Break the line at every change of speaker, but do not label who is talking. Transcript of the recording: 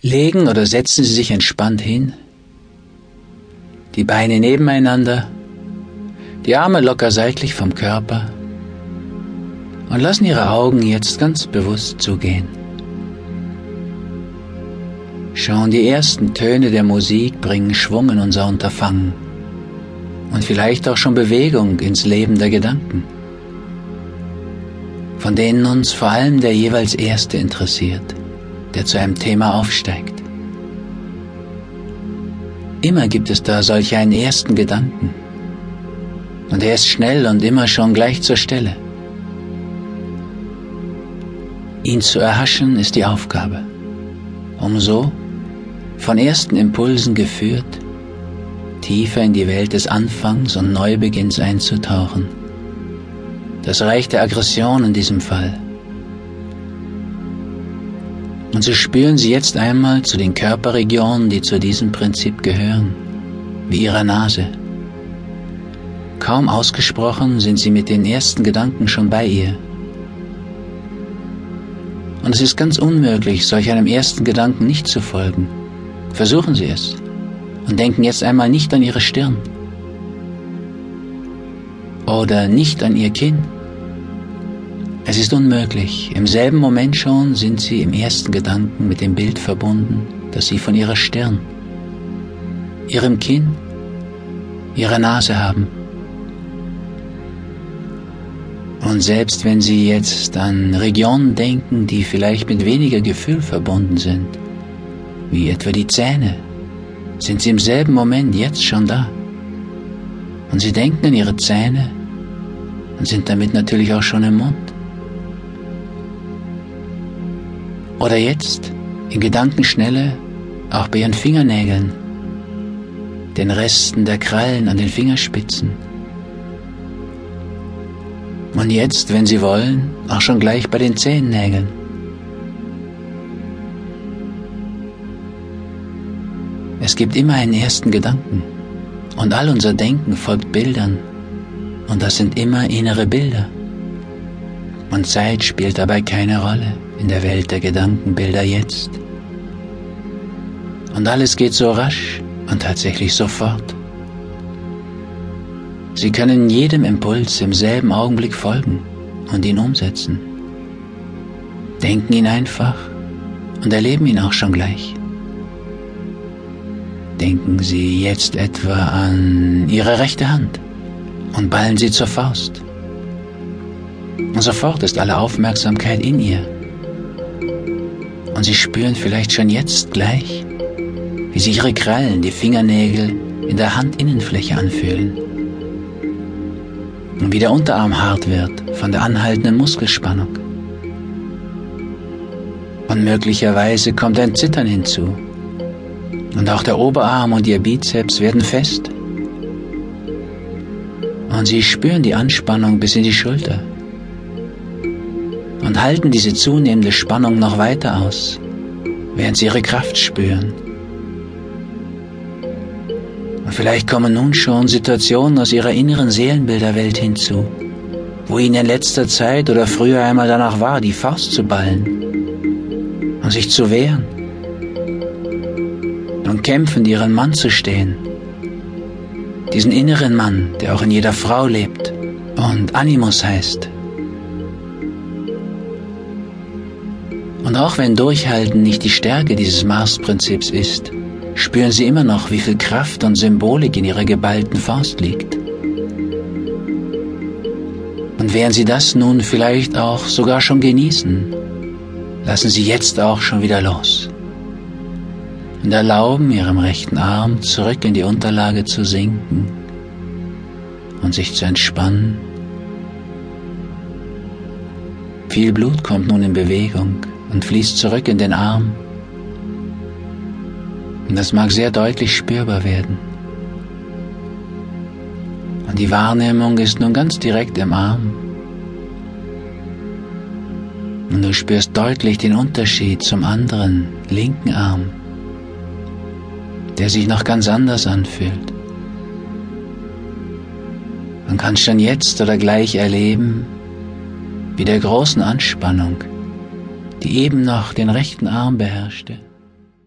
Legen oder setzen Sie sich entspannt hin, die Beine nebeneinander, die Arme locker seitlich vom Körper und lassen Ihre Augen jetzt ganz bewusst zugehen. Schon die ersten Töne der Musik bringen Schwung in unser Unterfangen und vielleicht auch schon Bewegung ins Leben der Gedanken, von denen uns vor allem der jeweils erste interessiert, der zu einem Thema aufsteigt. Immer gibt es da solch einen ersten Gedanken, und er ist schnell und immer schon gleich zur Stelle. Ihn zu erhaschen ist die Aufgabe, um so, von ersten Impulsen geführt, tiefer in die Welt des Anfangs und Neubeginns einzutauchen. Das Reich der Aggression in diesem Fall. Und so spüren Sie jetzt einmal zu den Körperregionen, die zu diesem Prinzip gehören, wie Ihrer Nase. Kaum ausgesprochen sind Sie mit den ersten Gedanken schon bei ihr. Und es ist ganz unmöglich, solch einem ersten Gedanken nicht zu folgen. Versuchen Sie es und denken jetzt einmal nicht an Ihre Stirn oder nicht an Ihr Kinn. Es ist unmöglich. Im selben Moment schon sind Sie im ersten Gedanken mit dem Bild verbunden, das Sie von Ihrer Stirn, Ihrem Kinn, Ihrer Nase haben. Und selbst wenn Sie jetzt an Regionen denken, die vielleicht mit weniger Gefühl verbunden sind, wie etwa die Zähne, sind Sie im selben Moment jetzt schon da. Und Sie denken an Ihre Zähne und sind damit natürlich auch schon im Mund. Oder jetzt, in Gedankenschnelle, auch bei Ihren Fingernägeln, den Resten der Krallen an den Fingerspitzen. Und jetzt, wenn Sie wollen, auch schon gleich bei den Zehennägeln. Es gibt immer einen ersten Gedanken und all unser Denken folgt Bildern und das sind immer innere Bilder. Und Zeit spielt dabei keine Rolle in der Welt der Gedankenbilder jetzt. Und alles geht so rasch und tatsächlich sofort. Sie können jedem Impuls im selben Augenblick folgen und ihn umsetzen. Denken ihn einfach und erleben ihn auch schon gleich. Denken Sie jetzt etwa an Ihre rechte Hand und ballen Sie zur Faust. Und sofort ist alle Aufmerksamkeit in ihr. Und Sie spüren vielleicht schon jetzt gleich, wie sich Ihre Krallen, die Fingernägel in der Handinnenfläche anfühlen. Und wie der Unterarm hart wird von der anhaltenden Muskelspannung. Und möglicherweise kommt ein Zittern hinzu und auch der Oberarm und ihr Bizeps werden fest. Und sie spüren die Anspannung bis in die Schulter. Und halten diese zunehmende Spannung noch weiter aus, während sie ihre Kraft spüren. Und vielleicht kommen nun schon Situationen aus ihrer inneren Seelenbilderwelt hinzu, wo ihnen in letzter Zeit oder früher einmal danach war, die Faust zu ballen und sich zu wehren und kämpfen, ihren Mann zu stehen. Diesen inneren Mann, der auch in jeder Frau lebt und Animus heißt. Und auch wenn Durchhalten nicht die Stärke dieses Mars-Prinzips ist, spüren sie immer noch, wie viel Kraft und Symbolik in ihrer geballten Faust liegt. Und während sie das nun vielleicht auch sogar schon genießen, lassen sie jetzt auch schon wieder los und erlauben ihrem rechten Arm zurück in die Unterlage zu sinken und sich zu entspannen. Viel Blut kommt nun in Bewegung und fließt zurück in den Arm. Und das mag sehr deutlich spürbar werden. Und die Wahrnehmung ist nun ganz direkt im Arm. Und du spürst deutlich den Unterschied zum anderen linken Arm der sich noch ganz anders anfühlt. Man kann schon jetzt oder gleich erleben, wie der großen Anspannung, die eben noch den rechten Arm beherrschte,